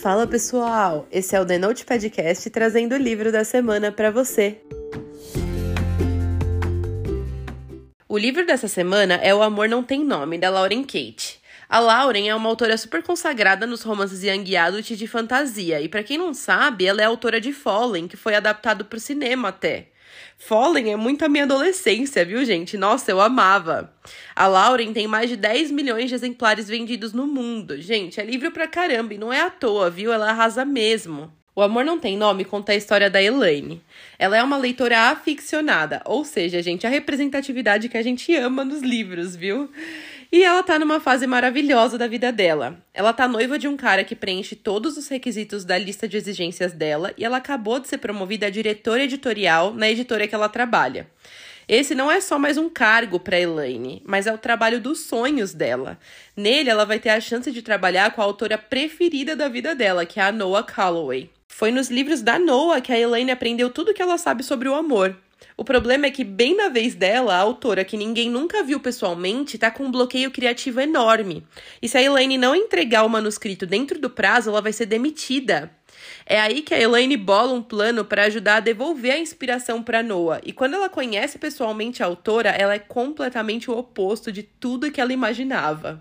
Fala pessoal, esse é o The Note Podcast trazendo o livro da semana para você. O livro dessa semana é O Amor Não Tem Nome, da Lauren Kate. A Lauren é uma autora super consagrada nos romances young adult de fantasia, e para quem não sabe, ela é autora de Fallen, que foi adaptado para o cinema até. Fallen é muito a minha adolescência, viu, gente? Nossa, eu amava. A Lauren tem mais de 10 milhões de exemplares vendidos no mundo. Gente, é livro pra caramba e não é à toa, viu? Ela arrasa mesmo. O Amor Não Tem Nome conta a história da Elaine. Ela é uma leitora aficionada, ou seja, gente, a representatividade que a gente ama nos livros, viu? E ela tá numa fase maravilhosa da vida dela. Ela tá noiva de um cara que preenche todos os requisitos da lista de exigências dela e ela acabou de ser promovida a diretora editorial na editora que ela trabalha. Esse não é só mais um cargo para Elaine, mas é o trabalho dos sonhos dela. Nele, ela vai ter a chance de trabalhar com a autora preferida da vida dela, que é a Noah Calloway. Foi nos livros da Noah que a Elaine aprendeu tudo o que ela sabe sobre o amor. O problema é que, bem na vez dela, a autora, que ninguém nunca viu pessoalmente, tá com um bloqueio criativo enorme. E se a Elaine não entregar o manuscrito dentro do prazo, ela vai ser demitida. É aí que a Elaine bola um plano para ajudar a devolver a inspiração para Noah. E quando ela conhece pessoalmente a autora, ela é completamente o oposto de tudo que ela imaginava.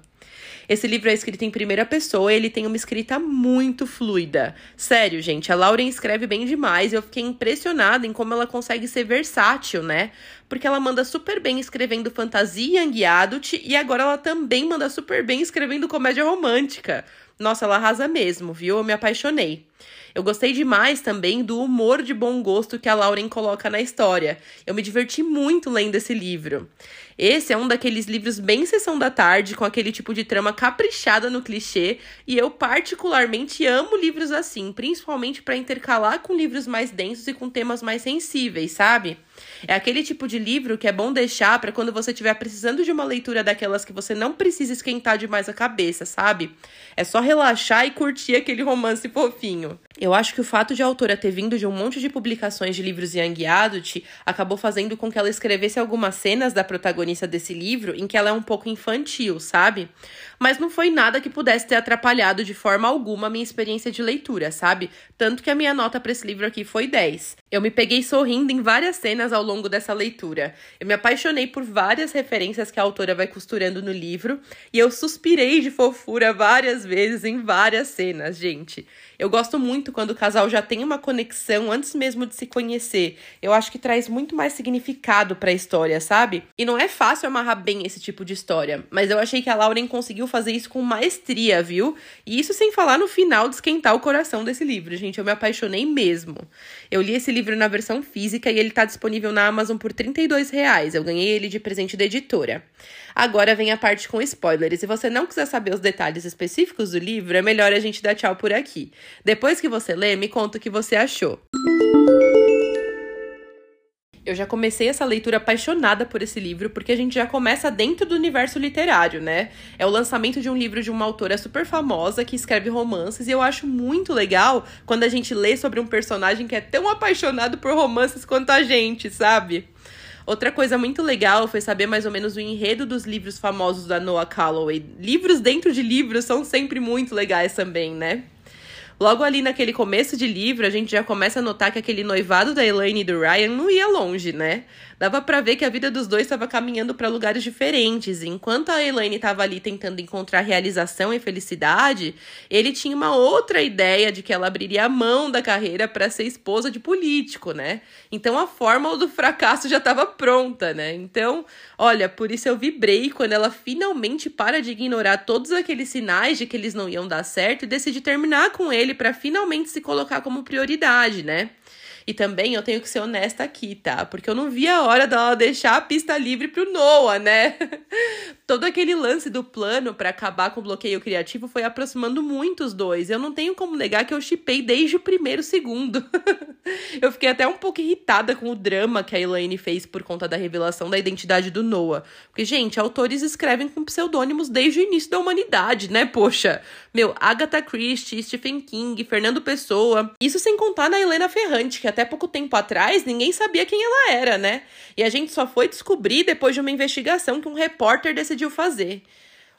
Esse livro é escrito em primeira pessoa e ele tem uma escrita muito fluida. Sério, gente, a Lauren escreve bem demais e eu fiquei impressionada em como ela consegue ser versátil, né? Porque ela manda super bem escrevendo fantasia young adult e agora ela também manda super bem escrevendo comédia romântica. Nossa, ela arrasa mesmo, viu? Eu me apaixonei. Eu gostei demais também do humor de bom gosto que a Lauren coloca na história. Eu me diverti muito lendo esse livro. Esse é um daqueles livros bem sessão da tarde, com aquele tipo de trama caprichada no clichê, e eu particularmente amo livros assim, principalmente para intercalar com livros mais densos e com temas mais sensíveis, sabe? É aquele tipo de livro que é bom deixar para quando você estiver precisando de uma leitura daquelas que você não precisa esquentar demais a cabeça, sabe? É só relaxar e curtir aquele romance fofinho. Eu acho que o fato de a autora ter vindo de um monte de publicações de livros young adult acabou fazendo com que ela escrevesse algumas cenas da protagonista desse livro em que ela é um pouco infantil, sabe? Mas não foi nada que pudesse ter atrapalhado de forma alguma a minha experiência de leitura, sabe? Tanto que a minha nota para esse livro aqui foi 10. Eu me peguei sorrindo em várias cenas ao longo dessa leitura. Eu me apaixonei por várias referências que a autora vai costurando no livro e eu suspirei de fofura várias vezes em várias cenas, gente. Eu gosto muito quando o casal já tem uma conexão antes mesmo de se conhecer. Eu acho que traz muito mais significado para a história, sabe? E não é fácil amarrar bem esse tipo de história, mas eu achei que a Lauren conseguiu fazer isso com maestria, viu? E isso sem falar no final de esquentar o coração desse livro, gente. Eu me apaixonei mesmo. Eu li esse livro na versão física e ele tá disponível na Amazon por R$ reais. Eu ganhei ele de presente da editora. Agora vem a parte com spoilers. Se você não quiser saber os detalhes específicos do livro, é melhor a gente dar tchau por aqui. Depois que você lê, me conta o que você achou. Eu já comecei essa leitura apaixonada por esse livro, porque a gente já começa dentro do universo literário, né? É o lançamento de um livro de uma autora super famosa que escreve romances, e eu acho muito legal quando a gente lê sobre um personagem que é tão apaixonado por romances quanto a gente, sabe? Outra coisa muito legal foi saber mais ou menos o enredo dos livros famosos da Noah Calloway. Livros dentro de livros são sempre muito legais também, né? Logo ali naquele começo de livro, a gente já começa a notar que aquele noivado da Elaine e do Ryan não ia longe, né? Dava para ver que a vida dos dois estava caminhando para lugares diferentes. Enquanto a Elaine estava ali tentando encontrar realização e felicidade, ele tinha uma outra ideia de que ela abriria a mão da carreira para ser esposa de político, né? Então a fórmula do fracasso já estava pronta, né? Então, olha, por isso eu vibrei quando ela finalmente para de ignorar todos aqueles sinais de que eles não iam dar certo e decide terminar com ele para finalmente se colocar como prioridade, né? E também eu tenho que ser honesta aqui, tá? Porque eu não vi a hora dela deixar a pista livre pro Noah, né? Todo aquele lance do plano para acabar com o bloqueio criativo foi aproximando muito os dois. Eu não tenho como negar que eu chipei desde o primeiro segundo. eu fiquei até um pouco irritada com o drama que a Elaine fez por conta da revelação da identidade do Noah. Porque, gente, autores escrevem com pseudônimos desde o início da humanidade, né? Poxa, meu, Agatha Christie, Stephen King, Fernando Pessoa. Isso sem contar na Helena Ferrante, que até pouco tempo atrás ninguém sabia quem ela era, né? E a gente só foi descobrir depois de uma investigação que um repórter decidiu fazer.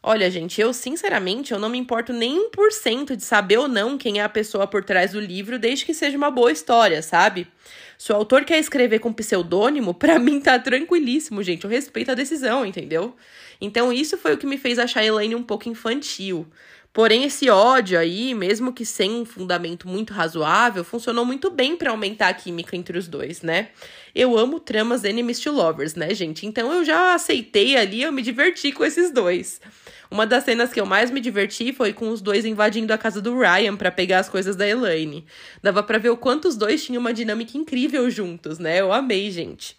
Olha, gente, eu sinceramente eu não me importo nem 1% de saber ou não quem é a pessoa por trás do livro, desde que seja uma boa história, sabe? Se o autor quer escrever com pseudônimo, para mim tá tranquilíssimo, gente. Eu respeito a decisão, entendeu? Então isso foi o que me fez achar a Elaine um pouco infantil. Porém, esse ódio aí, mesmo que sem um fundamento muito razoável, funcionou muito bem para aumentar a química entre os dois, né? Eu amo tramas enemies to lovers, né, gente? Então eu já aceitei ali, eu me diverti com esses dois. Uma das cenas que eu mais me diverti foi com os dois invadindo a casa do Ryan para pegar as coisas da Elaine. Dava para ver o quanto os dois tinham uma dinâmica incrível juntos, né? Eu amei, gente.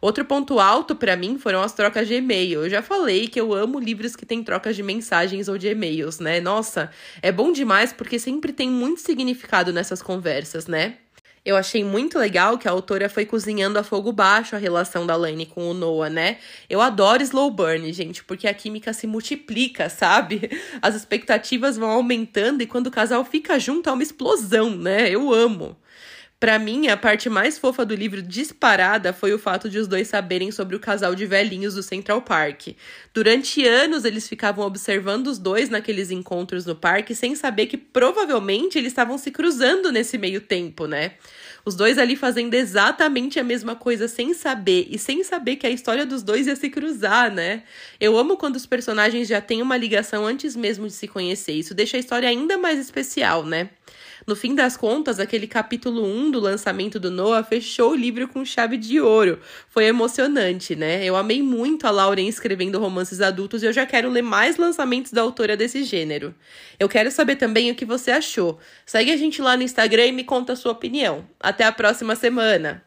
Outro ponto alto para mim foram as trocas de e-mail. Eu já falei que eu amo livros que têm trocas de mensagens ou de e-mails, né? Nossa, é bom demais porque sempre tem muito significado nessas conversas, né? Eu achei muito legal que a autora foi cozinhando a fogo baixo a relação da Lane com o Noah, né? Eu adoro slow burn, gente, porque a química se multiplica, sabe? As expectativas vão aumentando e quando o casal fica junto é uma explosão, né? Eu amo. Para mim, a parte mais fofa do livro disparada foi o fato de os dois saberem sobre o casal de velhinhos do Central Park. Durante anos eles ficavam observando os dois naqueles encontros no parque sem saber que provavelmente eles estavam se cruzando nesse meio tempo, né? Os dois ali fazendo exatamente a mesma coisa sem saber e sem saber que a história dos dois ia se cruzar, né? Eu amo quando os personagens já têm uma ligação antes mesmo de se conhecer. Isso deixa a história ainda mais especial, né? No fim das contas, aquele capítulo 1 do lançamento do Noah fechou o livro com chave de ouro. Foi emocionante, né? Eu amei muito a Lauren escrevendo romances adultos e eu já quero ler mais lançamentos da autora desse gênero. Eu quero saber também o que você achou. Segue a gente lá no Instagram e me conta a sua opinião. Até a próxima semana!